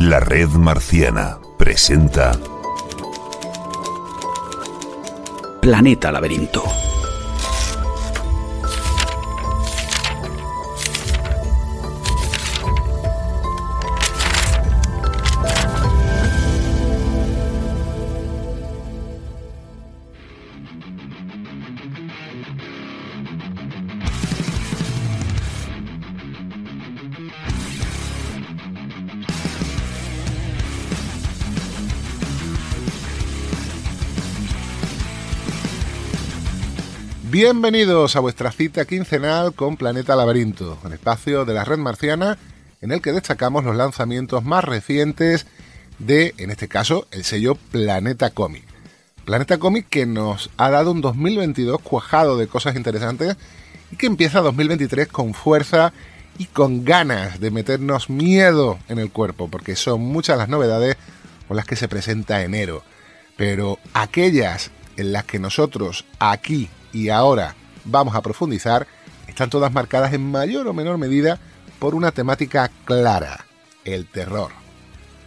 La Red Marciana presenta Planeta Laberinto. Bienvenidos a vuestra cita quincenal con Planeta Laberinto, un espacio de la red marciana en el que destacamos los lanzamientos más recientes de, en este caso, el sello Planeta Comic. Planeta Comic que nos ha dado un 2022 cuajado de cosas interesantes y que empieza 2023 con fuerza y con ganas de meternos miedo en el cuerpo, porque son muchas las novedades con las que se presenta enero. Pero aquellas en las que nosotros aquí y ahora vamos a profundizar están todas marcadas en mayor o menor medida por una temática clara, el terror.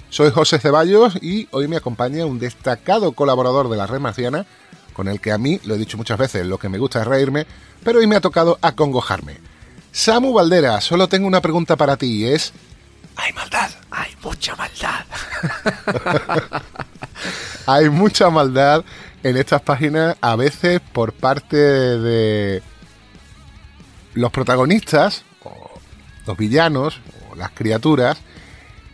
Soy José Ceballos y hoy me acompaña un destacado colaborador de la red marciana, con el que a mí, lo he dicho muchas veces, lo que me gusta es reírme, pero hoy me ha tocado acongojarme. Samu Valdera, solo tengo una pregunta para ti y es... ¿Hay maldad? Hay mucha maldad. Hay mucha maldad en estas páginas, a veces por parte de los protagonistas, o los villanos, o las criaturas,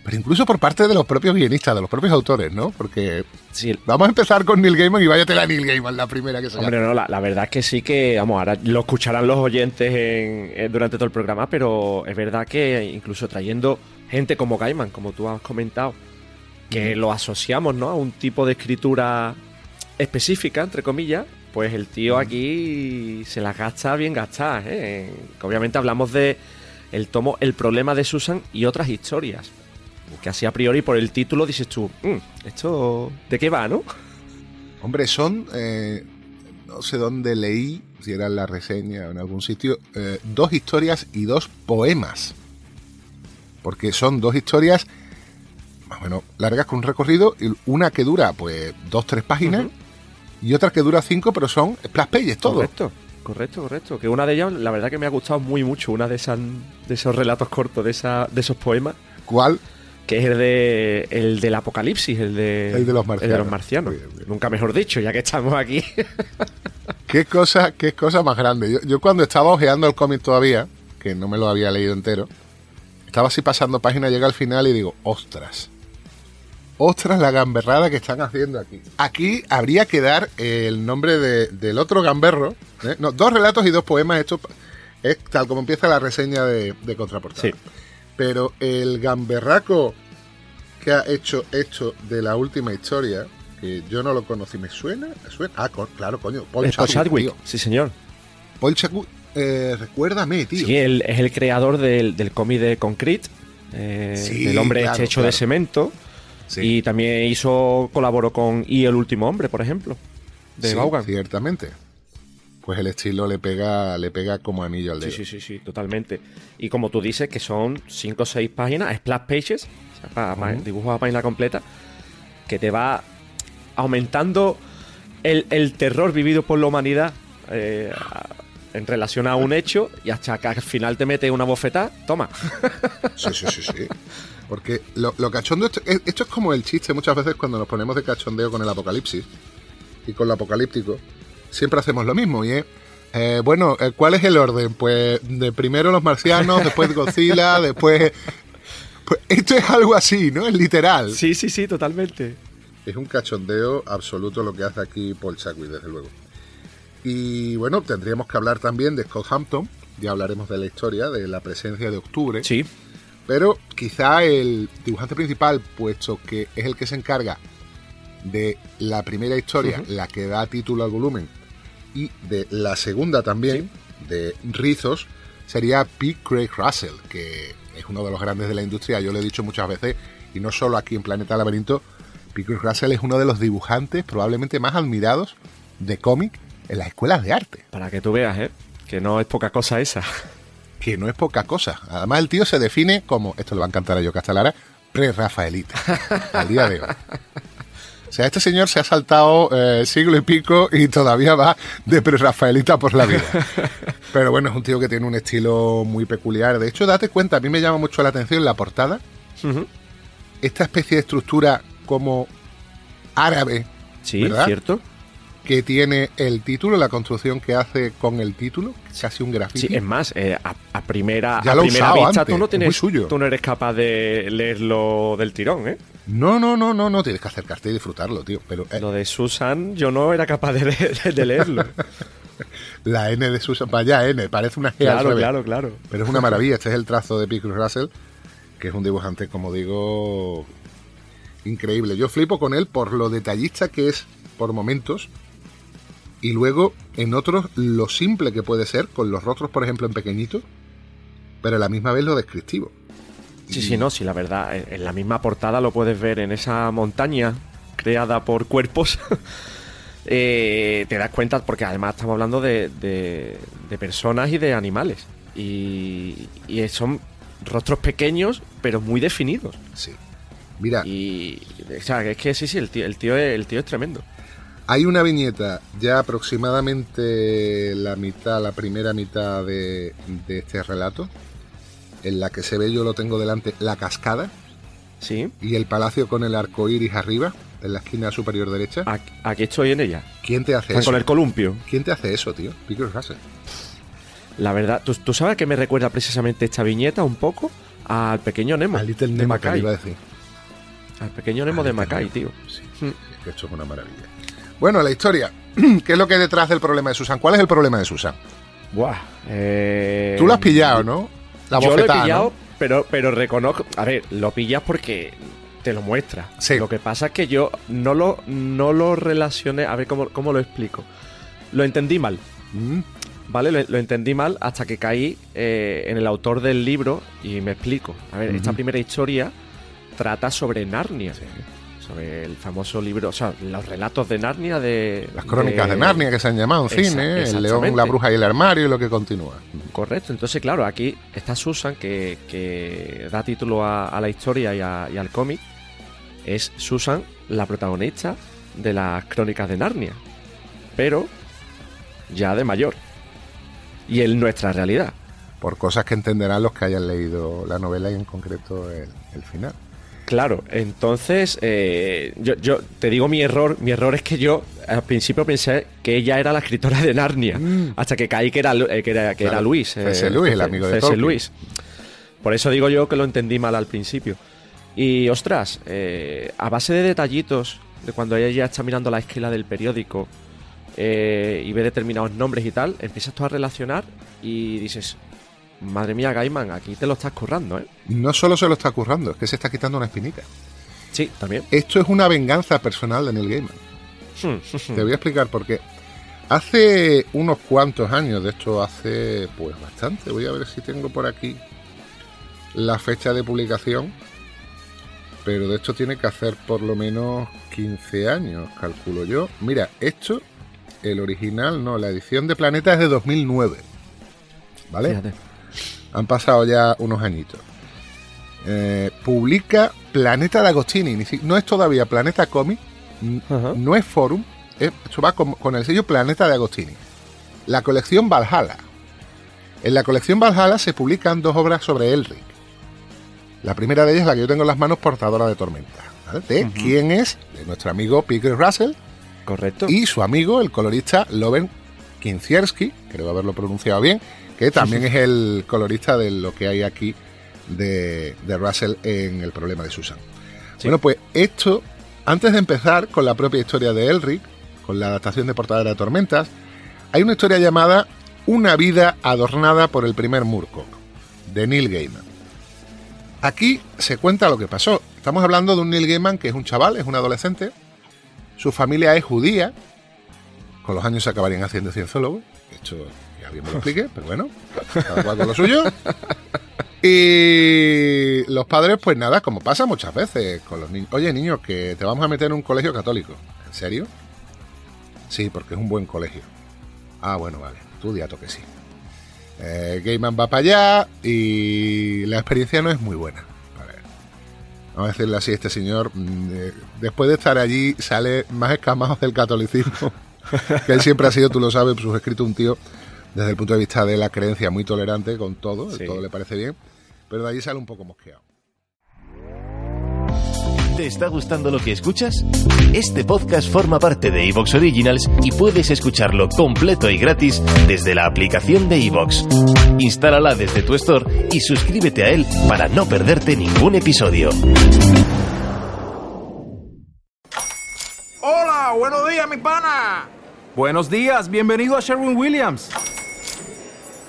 pero incluso por parte de los propios guionistas, de los propios autores, ¿no? Porque Sí, vamos a empezar con Neil Gaiman y váyate la Neil Gaiman, la primera que se Hombre, no, la, la verdad es que sí que, vamos, ahora lo escucharán los oyentes en- en- durante todo el programa, pero es verdad que incluso trayendo gente como Gaiman, como tú has comentado, que lo asociamos, ¿no? A un tipo de escritura específica, entre comillas, pues el tío aquí se las gasta bien gastadas, ¿eh? Obviamente hablamos de el tomo El problema de Susan y otras historias. Que así a priori por el título dices tú, "Mm, ¿esto de qué va, no? Hombre, son. eh, no sé dónde leí, si era en la reseña o en algún sitio, eh, dos historias y dos poemas. Porque son dos historias más o menos largas con un recorrido, y una que dura pues dos, tres páginas. Y otra que dura cinco, pero son splash pages todo. Correcto, correcto, correcto. Que una de ellas, la verdad que me ha gustado muy mucho, una de esas de esos relatos cortos, de esa, de esos poemas, ¿Cuál? que es el de el del apocalipsis, el de, El de los el marcianos. los marcianos. Bien, bien. Nunca mejor dicho, ya que estamos aquí. ¿Qué cosa, qué cosa más grande? Yo, yo cuando estaba ojeando el cómic todavía, que que no me lo había leído entero. Estaba así pasando página, llega al final y digo, ostras. Ostras la gamberrada que están haciendo aquí. Aquí habría que dar el nombre de- del otro gamberro. ¿eh? No, dos relatos y dos poemas. Esto es tal como empieza la reseña de, de Contraportada. Sí. Pero el gamberraco que ha hecho esto de la última historia, que yo no lo conocí, ¿me suena? ¿Me suena? Ah, co- claro, coño. Paul Paul Chadwick, sí señor. Paul Chadwick, eh, recuérdame, tío. Sí, él es el creador del, del cómic de Concrete, eh, Sí, del hombre claro, hecho de cemento. Sí. Y también hizo, colaboró con Y el último hombre, por ejemplo, de Sí, Vaughan. Ciertamente. Pues el estilo le pega, le pega como anillo al dedo. Sí, sí, sí, sí, totalmente. Y como tú dices, que son 5 o 6 páginas, splash pages, o sea, dibujos a página completa, que te va aumentando el, el terror vivido por la humanidad eh, en relación a un hecho y hasta que al final te mete una bofetada, toma. Sí, sí, sí, sí. Porque lo, lo cachondo, esto, es- esto es como el chiste muchas veces cuando nos ponemos de cachondeo con el apocalipsis y con lo apocalíptico. Siempre hacemos lo mismo y es, eh, bueno, eh, ¿cuál es el orden? Pues de primero los marcianos, después Godzilla, después... Pues esto es algo así, ¿no? Es literal. Sí, sí, sí, totalmente. Es un cachondeo absoluto lo que hace aquí Paul Chadwick, desde luego. Y bueno, tendríamos que hablar también de Scott Hampton. Ya hablaremos de la historia, de la presencia de octubre. Sí, Pero quizá el dibujante principal, puesto que es el que se encarga de la primera historia, la que da título al volumen, y de la segunda también, de Rizos, sería P. Craig Russell, que es uno de los grandes de la industria. Yo lo he dicho muchas veces, y no solo aquí en Planeta Laberinto, P. Craig Russell es uno de los dibujantes probablemente más admirados de cómic en las escuelas de arte. para que tú veas, ¿eh? Que no es poca cosa esa. que no es poca cosa. Además, el tío se define como, esto le va a encantar a yo Castalara, pre-Rafaelita, al día de hoy. O sea, este señor se ha saltado eh, siglo y pico y todavía va de pre-Rafaelita por la vida. Pero bueno, es un tío que tiene un estilo muy peculiar. De hecho, date cuenta, a mí me llama mucho la atención la portada, esta especie de estructura como árabe Sí, ¿Verdad? cierto. Que tiene el título, la construcción que hace con el título, casi un grafiti. Sí, es más, eh, a, a primera, Ya a primera vista antes, tú no es tienes, muy suyo. tú no eres capaz de leerlo del tirón, ¿eh? No, no, no, no, no, tienes que acercarte y disfrutarlo, tío. Pero eh, Lo de Susan yo no era capaz de, leer- de leerlo. La N de Susan, vaya N, parece una G claro, claro, claro. Pero es una maravilla. Este es el trazo de Pickles Russell, que es un dibujante, como digo, increíble. Yo flipo con él por lo detallista que es por momentos. Y luego, en otros, lo simple que puede ser, con los rostros, por ejemplo, en pequeñito, pero a la misma vez lo descriptivo. Sí, Y- sí, no, sí, la verdad, en- la misma portada lo puedes ver en esa montaña creada por cuerpos. Eh, te das cuenta, porque además estamos hablando de, de- de personas y de animales. Y, y son rostros pequeños, pero muy definidos. Sí. Mira, Y, o sea, es que sí, sí, el tío, el tío, es, el tío es tremendo. Hay una viñeta ya aproximadamente la mitad, la primera mitad de, de este relato, en la que se ve, yo lo tengo delante, la cascada Sí, y el palacio con el arco iris arriba, en la esquina superior derecha. aquí, estoy en ella. ¿Quién te hace Están eso? con el columpio. ¿Quién te hace eso, tío? Pickles Russell. La verdad, ¿tú, tú sabes que me recuerda precisamente esta viñeta un poco al pequeño Nemo. A Little de Nemo que iba a decir. Al pequeño Nemo A de Nemo, tío. sí. Mm. Es que esto es una maravilla. Bueno, la historia. ¿Qué es lo que hay detrás del problema de Susan? ¿Cuál es el problema de Susan? Buah. eh, Tú lo has pillado, ¿no? La yo lo he pillado, ¿no? pero, pero reconozco. A ver, lo pillas porque te lo muestra. Sí. Lo que pasa es que yo no lo, no lo relacioné. A ver cómo, cómo lo explico. Lo entendí mal. Mm, ¿Vale? Lo, lo entendí mal hasta que caí eh, en el autor del libro y me explico. A ver, esta primera historia trata sobre Narnia. Sobre el famoso libro, o sea, los relatos de Narnia de... Las crónicas de, Narnia que se han llamado en cine, el exactamente. león, la bruja y el armario y lo que continúa. Correcto, entonces claro, aquí está Susan que, que da título a, a la historia y, a- y al cómic. Es Susan la protagonista de las crónicas de Narnia, pero ya de mayor. Y en nuestra realidad. por cosas que entenderán los que hayan leído la novela y en concreto el, el final. Claro, entonces eh, yo, yo te digo mi error, mi error es que yo al principio pensé que ella era la escritora de Narnia, Mm. hasta que caí que era, eh, que era, que era Claro. Luis. C.S. Lewis, el amigo de. Tolkien. Lewis. Por eso digo yo que lo entendí mal al principio. Y ostras, eh, a base de detallitos, de cuando ella ya está mirando la esquela del periódico eh, y ve determinados nombres y tal, empiezas tú a relacionar y dices, madre mía, Gaiman, aquí te lo estás currando, ¿eh? No solo se lo está currando, es que se está quitando una espinita. Sí, también. Esto es una venganza personal de Neil Gaiman. Te voy a explicar por qué. Hace unos cuantos años, de esto hace pues bastante, voy a ver si tengo por aquí la fecha de publicación, pero de esto tiene que hacer por lo menos 15 años, calculo yo. Mira, esto, el original, no, la edición de Planeta es de 2009, ¿vale? Fíjate. Han pasado ya unos añitos. Eh, publica Planeta de Agostini. ni si- No es todavía Planeta Comic, Ajá. no es Forum. es- esto va con, con el sello Planeta de Agostini. La colección Valhalla. En la colección Valhalla se publican dos obras sobre Elric. La primera de ellas es la que yo tengo en las manos, Portadora de Tormenta. ¿vale? De quién es, de nuestro amigo Peter Russell Correcto. y su amigo, el colorista Loven Kinzierski, creo haberlo pronunciado bien, que también es el colorista de lo que hay aquí de, de Russell en El problema de Susan. Sí. Bueno, pues esto, antes de empezar con la propia historia de Elric, con la adaptación de Portadera de Tormentas, hay una historia llamada Una vida adornada por el primer Murkoch, de Neil Gaiman. Aquí se cuenta lo que pasó. Estamos hablando de un Neil Gaiman que es un chaval, es un adolescente, su familia es judía, con los años se acabarían haciendo cienciólogo. Esto ya bien me lo expliqué, pero bueno, cada cual con lo suyo. Y los padres, pues nada, como pasa muchas veces con los niños. Oye, niños, que te vamos a meter en un colegio católico. ¿En serio? Sí, porque es un buen colegio. Ah, bueno, vale. Tú diato que sí. Eh, va para allá y la experiencia no es muy buena. A ver. Vamos a decirle así, este señor, mm, eh, después de estar allí, sale más escamado del catolicismo. que él siempre ha sido, tú lo sabes, sus escrito un tío desde el punto de vista de la creencia muy tolerante con todo, Sí. todo le parece bien, pero de allí sale un poco mosqueado. ¿Te está gustando lo que escuchas? Este podcast forma parte de Evox Originals y puedes escucharlo completo y gratis desde la aplicación de Evox. Instálala desde tu store y suscríbete a él para no perderte ningún episodio. Hola, buenos días, mi pana. Buenos días, bienvenido a Sherwin Williams.